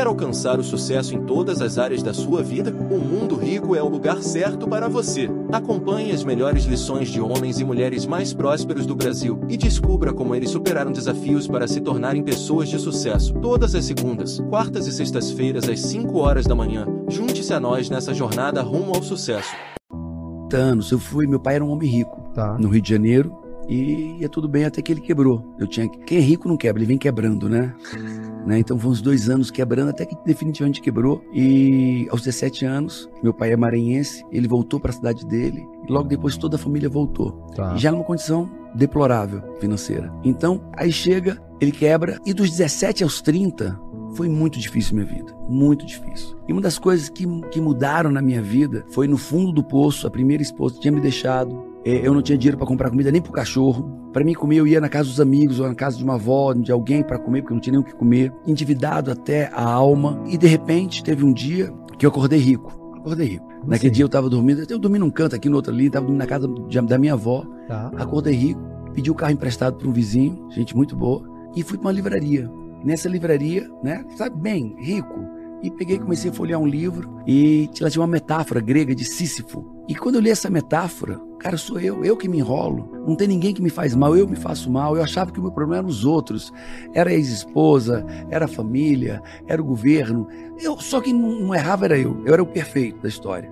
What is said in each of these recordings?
Quer alcançar o sucesso em todas as áreas da sua vida? O Mundo Rico é o lugar certo para você. Acompanhe as melhores lições de homens e mulheres mais prósperos do Brasil e descubra como eles superaram desafios para se tornarem pessoas de sucesso. Todas as segundas, quartas e sextas-feiras às 5 horas da manhã. Junte-se a nós nessa jornada rumo ao sucesso. Anos, eu fui, meu pai era um homem rico, Tá. no Rio de Janeiro, e ia tudo bem até que ele quebrou. Eu tinha quem é rico não quebra, ele vem quebrando, né? Né? Então foi uns dois anos quebrando até que definitivamente quebrou. E aos 17 anos, meu pai é maranhense, ele voltou para a cidade dele e logo depois toda a família voltou. Tá. Já numa condição deplorável financeira. Então, aí chega, ele quebra e dos 17 aos 30 foi muito difícil minha vida, muito difícil. E uma das coisas que, que mudaram na minha vida foi no fundo do poço, a primeira esposa tinha me deixado. Eh, Eu não tinha dinheiro para comprar comida nem pro cachorro. Para mim comer, eu ia na casa dos amigos ou na casa de uma avó, de alguém para comer, porque eu não tinha nem o que comer. Endividado até a alma. E de repente, teve um dia que eu acordei rico. Acordei rico. Naquele assim? dia eu tava dormindo, eu dormi num canto aqui no outro ali, tava dormindo na casa de- da minha avó. Tá. Acordei rico, pedi o carro emprestado para um vizinho, gente muito boa, e fui para uma livraria. Nessa livraria, né, sabe bem, rico, e peguei e comecei a folhear um livro e lá tinha uma metáfora grega de Sísifo. E quando eu li essa metáfora, cara, sou eu, eu que me enrolo. Não tem ninguém que me faz mal, eu me faço mal. Eu achava que o meu problema eram os outros. Era a ex-esposa, era a família, era o governo. Eu só que não, não errava era eu. Eu era o perfeito da história.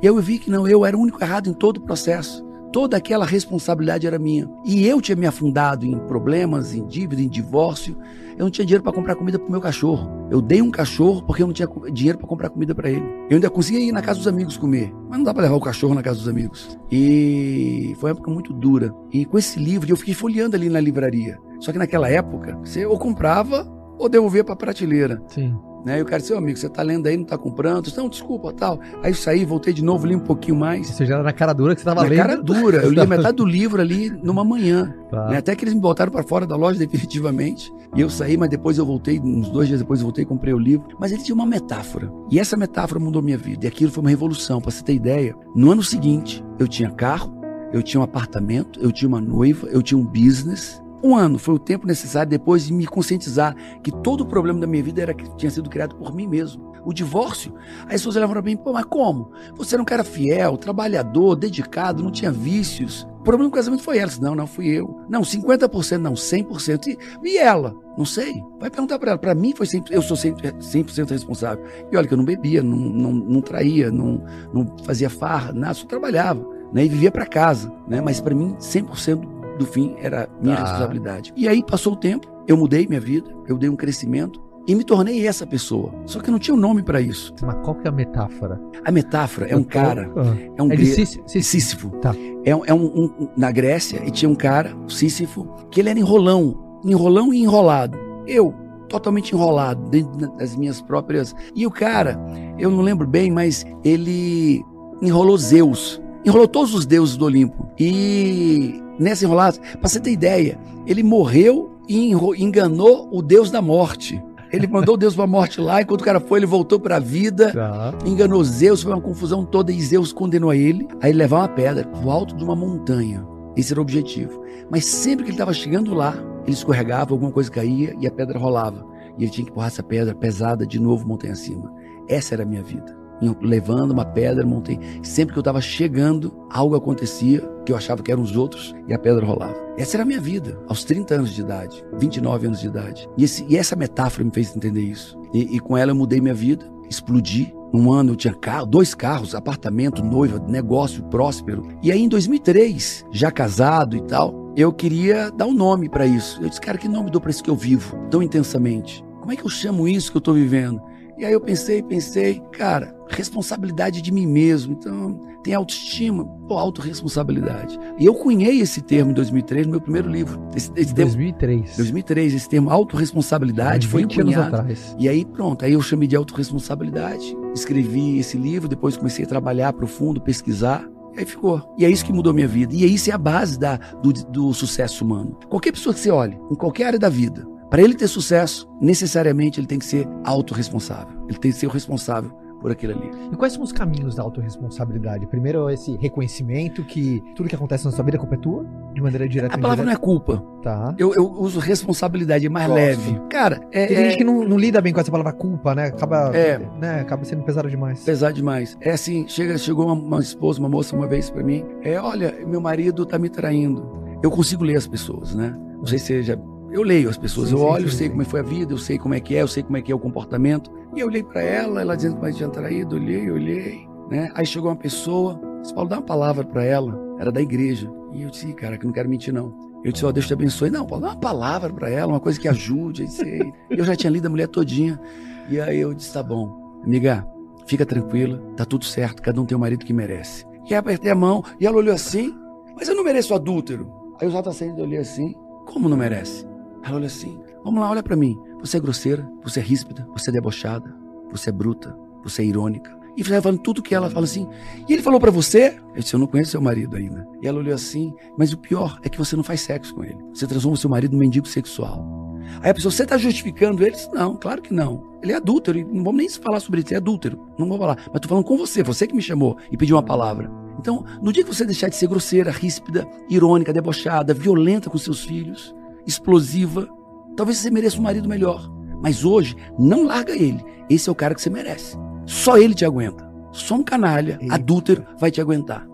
E eu vi que não, eu era o único errado em todo o processo. Toda aquela responsabilidade era minha. E eu tinha me afundado em problemas, em dívida, em divórcio. Eu não tinha dinheiro para comprar comida pro meu cachorro. Eu dei um cachorro porque eu não tinha dinheiro para comprar comida para ele. Eu ainda conseguia ir na casa dos amigos comer, mas não dá para levar o cachorro na casa dos amigos. E foi uma época muito dura. E com esse livro eu fiquei folheando ali na livraria. Só que naquela época, você ou comprava ou devolvia para prateleira. Sim. Né? E o cara disse, seu amigo, você tá lendo aí, não tá comprando? Disse, não, desculpa, tal. Aí eu saí, voltei de novo, li um pouquinho mais. Você já era na cara dura que você tava Na lendo. cara dura. Eu li metade do livro ali numa manhã. Tá. né? Até que eles me botaram para fora da loja definitivamente. E eu saí, mas depois eu voltei, uns dois dias depois eu voltei e comprei o livro. Mas ele tinha uma metáfora. E essa metáfora mudou minha vida. E aquilo foi uma revolução. Para você ter ideia, no ano seguinte, eu tinha carro, eu tinha um apartamento, eu tinha uma noiva, eu tinha um business. Um ano foi o tempo necessário depois de me conscientizar que todo o problema da minha vida era tinha sido criado por mim mesmo. O divórcio. Aí as pessoas olhavam para mim, pô, mas como? Você era um cara fiel, trabalhador, dedicado, não tinha vícios. O problema do casamento foi ela. Não, não fui eu. Não, 50%, não, 100%. E, e ela? Não sei. Vai perguntar para ela. Para mim foi 100%, eu sou 100%, 100 responsável. E olha que eu não bebia, não, não, não traía, não, não fazia farra, nada, só trabalhava. Né, e vivia para casa. Né, mas para mim, 100% do fim era minha Tá. responsabilidade. E aí passou o tempo, eu mudei minha vida, eu dei um crescimento e me tornei essa pessoa. Só que eu não tinha um nome para isso. Mas qual que é a metáfora? A metáfora é um cara, Ah. é um É gre- Sísifo? Tá. É, um, é um- um- na Grécia e tinha um cara, o Sísifo, que ele era enrolão, enrolão e enrolado. Eu, totalmente enrolado dentro da- das minhas próprias. E o cara, eu não lembro bem, mas ele enrolou Zeus, enrolou todos os deuses do Olimpo. E nessa enrolada, pra você ter ideia, ele morreu e enganou o deus da morte. Ele mandou o deus pra morte lá, enquanto o cara foi, ele voltou pra vida Tá. enganou Zeus, foi uma confusão toda e Zeus condenou a ele a ele levar uma pedra pro alto de uma montanha. Esse era o objetivo. Mas sempre que ele estava chegando lá, ele escorregava, alguma coisa caía e a pedra rolava. E ele tinha que empurrar essa pedra pesada de novo montanha acima. Essa era a minha vida. Levando uma pedra, montanha. Sempre que eu estava chegando, algo acontecia que eu achava que eram os outros e a pedra rolava. Essa era a minha vida, aos 30 anos de idade, 29 anos de idade. E, esse- e essa metáfora me fez entender isso. E, e com ela eu mudei minha vida, explodi. Um ano eu tinha carro, dois carros, apartamento, noiva, negócio próspero. E aí em 2003, já casado e tal, eu queria dar um nome pra isso. Eu disse, cara, que nome dou pra isso que eu vivo tão intensamente? Como é que eu chamo isso que eu tô vivendo? E aí eu pensei, pensei, cara, responsabilidade de mim mesmo. Então, tem autoestima, pô, autorresponsabilidade. E eu cunhei esse termo em 2003 no meu primeiro livro. Esse, esse termo, 2003. 2003, esse termo autorresponsabilidade foi 20 anos cunhado. atrás. E aí pronto, aí eu chamei de autorresponsabilidade, escrevi esse livro, depois comecei a trabalhar profundo, pesquisar, e aí ficou. E é isso que mudou minha vida. E isso é a base da, do, do sucesso humano. Qualquer pessoa que você olhe, em qualquer área da vida, para ele ter sucesso, necessariamente ele tem que ser autorresponsável. Ele tem que ser o responsável por aquilo ali. E quais são os caminhos da autorresponsabilidade? Primeiro, esse reconhecimento que tudo que acontece na sua vida a culpa é tua, de maneira direta A palavra não é culpa. Tá. Eu, eu uso responsabilidade, é mais Gosto. leve. Cara, é, Tem é gente que não, não lida bem com essa palavra culpa, né? Acaba, É. né? Acaba sendo pesado demais. pesado demais. É assim, chega, chegou uma, uma esposa, uma moça uma vez pra mim. É, olha, meu marido tá me traindo. Eu consigo ler as pessoas, né? Não sei se você já... Eu leio as pessoas, Sim, eu olho, sim, sei sim. como é foi a vida, eu sei como é que é, eu sei como é que é o comportamento. E eu olhei pra ela, ela dizendo que mais tinha traído, olhei, olhei, né? Aí chegou uma pessoa, disse, Paulo, dá uma palavra pra ela, era da igreja. E eu disse, "Ih, cara, que não quero mentir não. Eu disse, ó, Deus te abençoe. Não, Paulo, dá uma palavra pra ela, uma coisa que ajude. Eu, disse, eu já tinha lido a mulher todinha. E aí eu disse, tá bom, amiga, fica tranquila, tá tudo certo, cada um tem o marido que merece. E aí apertei a mão, e ela olhou assim, mas eu não mereço adúltero. Aí o Jota saindo, eu olhei assim, como não merece? Ela olhou assim, vamos lá, olha pra mim. Você é grosseira, você é ríspida, você é debochada, você é bruta, você é irônica. E falando tudo que ela fala assim. E ele falou pra você? Eu disse, eu não conheço seu marido ainda. E ela olhou assim, mas o pior é que você não faz sexo com ele. Você transforma seu marido num mendigo sexual. Aí a pessoa, você tá justificando ele? Não, claro que não. Ele é adúltero, não vamos nem falar sobre isso, ele é adúltero. Não vou falar. Mas tô falando com você, você que me chamou e pediu uma palavra. Então, no dia que você deixar de ser grosseira, ríspida, irônica, debochada, violenta com seus filhos, explosiva, talvez você mereça um marido melhor. Mas hoje, não larga ele. Esse é o cara que você merece. Só ele te aguenta. Só um canalha, Eita. adúltero, vai te aguentar.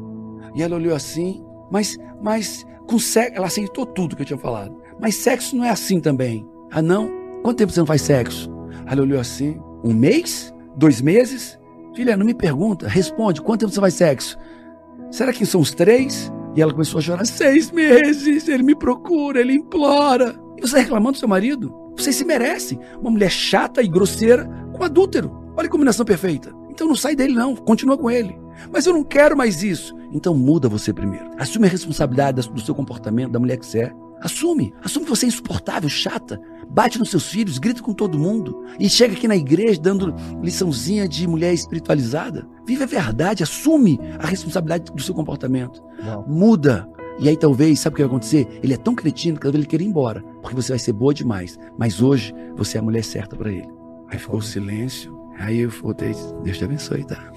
E ela olhou assim, mas, mas, com sexo, ela aceitou tudo que eu tinha falado. Mas sexo não é assim também. Ah, não? Quanto tempo você não faz sexo? Ela olhou assim, um mês? Dois meses? Filha, não me pergunta, responde, quanto tempo você faz sexo? Será que são os três? E ela começou a chorar, seis meses, ele me procura, ele implora. E você reclamando do seu marido? Você se merece. Uma mulher chata e grosseira com adúltero. Olha a combinação perfeita. Então não sai dele não, continua com ele. Mas eu não quero mais isso. Então muda você primeiro. Assume a responsabilidade do seu comportamento, da mulher que você é. Assume. Assume que você é insuportável, chata. Bate nos seus filhos, grita com todo mundo. E chega aqui na igreja dando liçãozinha de mulher espiritualizada. Vive a verdade, assume a responsabilidade do seu comportamento. Uau. Muda. E aí talvez, sabe o que vai acontecer? Ele é tão cretino que talvez ele queira ir embora. Porque você vai ser boa demais. Mas hoje você é a mulher certa pra ele. Aí ficou o silêncio. Aí eu voltei, Deus te abençoe, tá?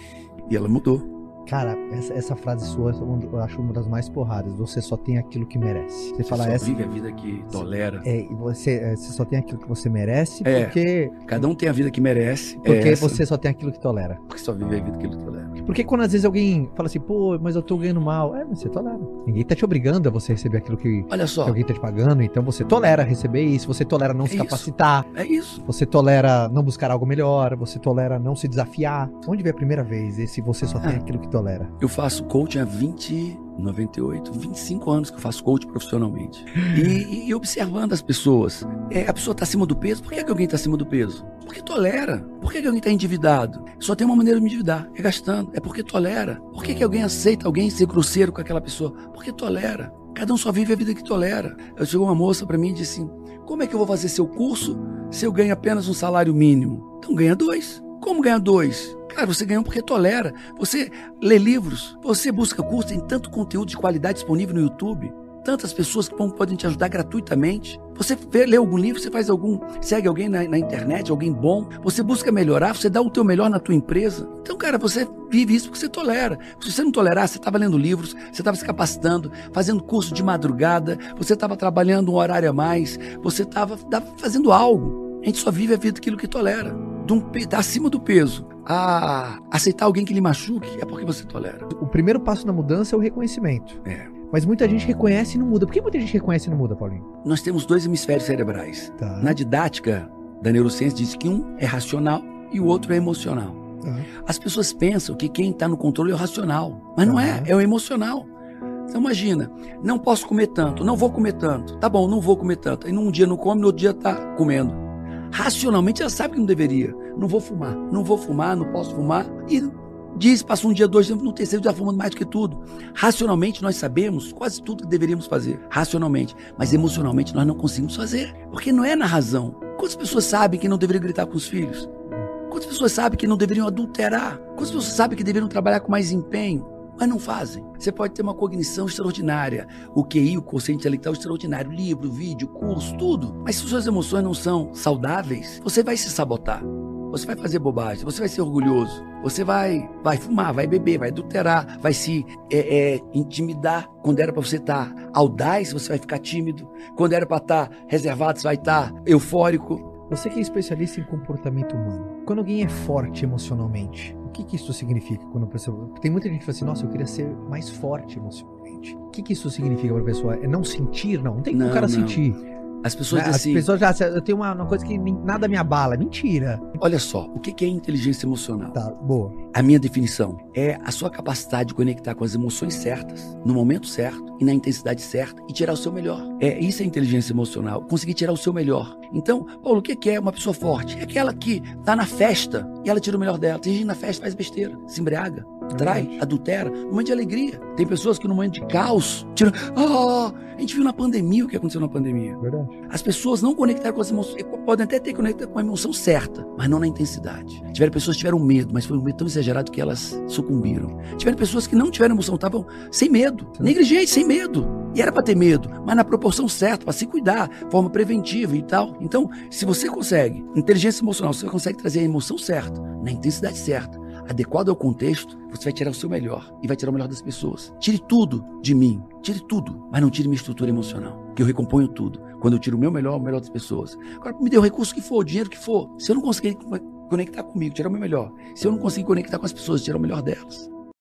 E ela mudou. Cara, essa, essa frase sua eu acho uma das mais porradas. Você só tem aquilo que merece. Você Você fala só essa. vive a vida que tolera. É, e você, é, você só tem aquilo que você merece É. porque, Cada um tem a vida que merece. porque é você só tem aquilo que tolera. Porque só vive a vida que ele tolera. Porque quando às vezes alguém fala assim, pô, mas eu tô ganhando mal. É, mas você tolera. Ninguém tá te obrigando a você receber aquilo que, Olha que só, alguém tá te pagando. Então você tolera receber isso, você tolera não É se isso. capacitar, é isso. você tolera não buscar algo melhor, você tolera não se desafiar. Onde vem a primeira vez esse você só tem Ah. aquilo que tolera? Eu faço coaching há 20, 98, 25 anos que eu faço coaching profissionalmente. E, e observando as pessoas. É, a pessoa está acima do peso. Por que, que alguém está acima do peso? Porque tolera. Por que, que alguém está endividado? Só tem uma maneira de me endividar. É gastando. É porque tolera. Por que, que alguém aceita alguém ser grosseiro com aquela pessoa? Porque tolera. Cada um só vive a vida que tolera. Eu chegou uma moça para mim e disse assim: Como é que eu vou fazer seu curso se eu ganho apenas um salário mínimo? Então ganha dois. Como ganhar dois? Cara, você ganha porque tolera. Você lê livros, você busca curso, tem tanto conteúdo de qualidade disponível no YouTube. Tantas pessoas que podem te ajudar gratuitamente. Você vê, lê algum livro, você faz algum, segue alguém na, na internet, alguém bom. Você busca melhorar, você dá o teu melhor na tua empresa. Então, cara, você vive isso porque você tolera. Se você não tolerar, você estava lendo livros, você estava se capacitando, fazendo curso de madrugada, você estava trabalhando um horário a mais, você estava fazendo algo. A gente só vive a vida daquilo que tolera. De um, acima do peso. A aceitar alguém que lhe machuque é porque você tolera. O primeiro passo na mudança é o reconhecimento. É. Mas muita gente reconhece e não muda. Por que muita gente reconhece e não muda, Paulinho? Nós temos dois hemisférios cerebrais. Tá. Na didática da neurociência diz que um é racional e o outro é emocional. Tá. As pessoas pensam que quem está no controle é o racional, mas não é, é o emocional. Então imagina, não posso comer tanto, não vou comer tanto. Tá bom, não vou comer tanto. Aí num dia não come, no outro dia tá comendo. Racionalmente ela sabe que não deveria. Não vou fumar, não vou fumar, não posso fumar. E diz, passa um dia, dois no terceiro já fumando mais do que tudo. Racionalmente nós sabemos quase tudo que deveríamos fazer. Racionalmente. Mas emocionalmente nós não conseguimos fazer. Porque não é na razão. Quantas pessoas sabem que não deveriam gritar com os filhos? Quantas pessoas sabem que não deveriam adulterar? Quantas pessoas sabem que deveriam trabalhar com mais empenho? Mas não fazem. Você pode ter uma cognição extraordinária. O QI, o consciente intelectual extraordinário. Livro, vídeo, curso, tudo. Mas se suas emoções não são saudáveis, você vai se sabotar. você vai fazer bobagem, você vai ser orgulhoso, você vai, vai fumar, vai beber, vai adulterar, vai se é, é, intimidar. Quando era para você estar tá audaz, você vai ficar tímido. Quando era para estar tá reservado, você vai estar tá eufórico. Você que é especialista em comportamento humano, quando alguém é forte emocionalmente, o que, que isso significa? Quando a pessoa... Tem muita gente que fala assim, nossa, eu queria ser mais forte emocionalmente. O que, que isso significa para a pessoa? É não sentir? Não, não tem como o cara não. sentir. As pessoas né? assim, As pessoas já. Eu tenho uma, uma, coisa que nada me abala. Mentira. Olha só, o que é inteligência emocional? Tá, boa. A minha definição é a sua capacidade de conectar com as emoções certas, no momento certo e na intensidade certa e tirar o seu melhor. É isso é inteligência emocional, conseguir tirar o seu melhor. Então, Paulo, o que é uma pessoa forte? É aquela que tá na festa e ela tira o melhor dela. Tem gente na festa faz besteira, se embriaga, trai, adultera, no momento de alegria. Tem pessoas que no momento de caos tiram. Ah, a gente viu na pandemia o que aconteceu na pandemia. Verdade. As pessoas não conectaram com as emoções. Podem até ter conectado com a emoção certa, mas não na intensidade. Tiveram pessoas que tiveram medo, mas foi um medo tão exagerado que elas sucumbiram. Tiveram pessoas que não tiveram emoção, estavam sem medo, Sim. negligentes, sem medo. E era para ter medo, mas na proporção certa, para se cuidar, forma preventiva e tal. Então, se você consegue, inteligência emocional, você consegue trazer a emoção certa, na intensidade certa, adequado ao contexto, você vai tirar o seu melhor e vai tirar o melhor das pessoas. Tire tudo de mim, tire tudo, mas não tire minha estrutura emocional, que eu recomponho tudo. Quando eu tiro o meu melhor, o melhor das pessoas. Agora, me dê o recurso que for, o dinheiro que for. Se eu não conseguir conectar comigo, tirar o meu melhor. Se eu não conseguir conectar com as pessoas, tirar o melhor delas.